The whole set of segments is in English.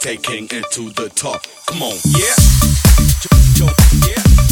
taking it to the top. Come on, yeah. yeah.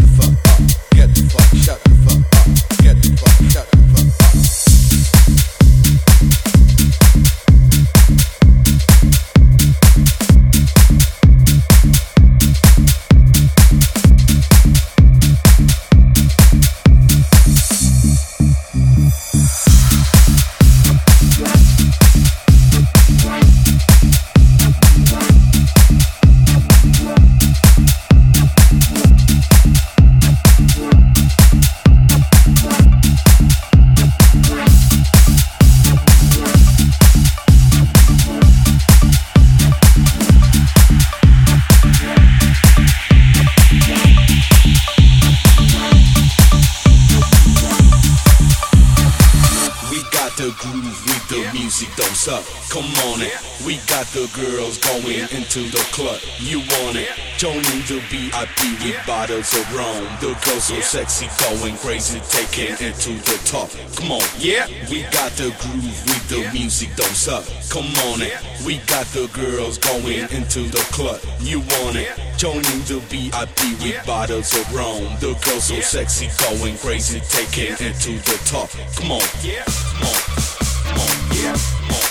Bottles of rum. The girls so sexy, going crazy, taking it to the top. Come on, yeah. We got the groove with the music, don't suck. Come on it. We got the girls going into the club. You want it? Joining the VIP with bottles of rum. The girls so sexy, going crazy, taking it to the top. Come on, yeah. Come on, come on, yeah. Come on,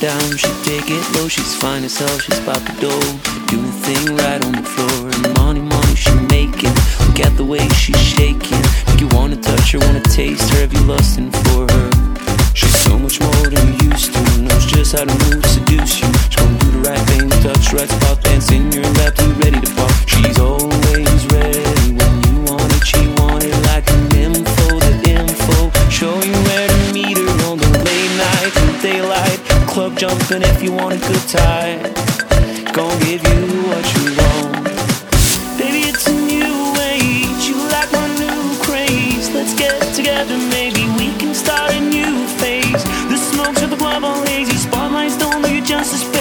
Down, she take it low. She's fine as hell, she's about the dough. Doing the thing right on the floor. And money, money she making. Look at the way she's shaking. Make you wanna touch her, wanna taste her. Have you lusting for her? She's so much more than you used to. Knows just how to move, seduce you. She's gonna do the right thing, touch right spot, dance in your lap, too ready to pop. She's always ready Club jumping if you want a good time. Gonna give you what you want. Baby, it's a new age. You like my new craze. Let's get together, maybe we can start a new phase. The smokes of the club all hazy. Spotlights don't do you justice.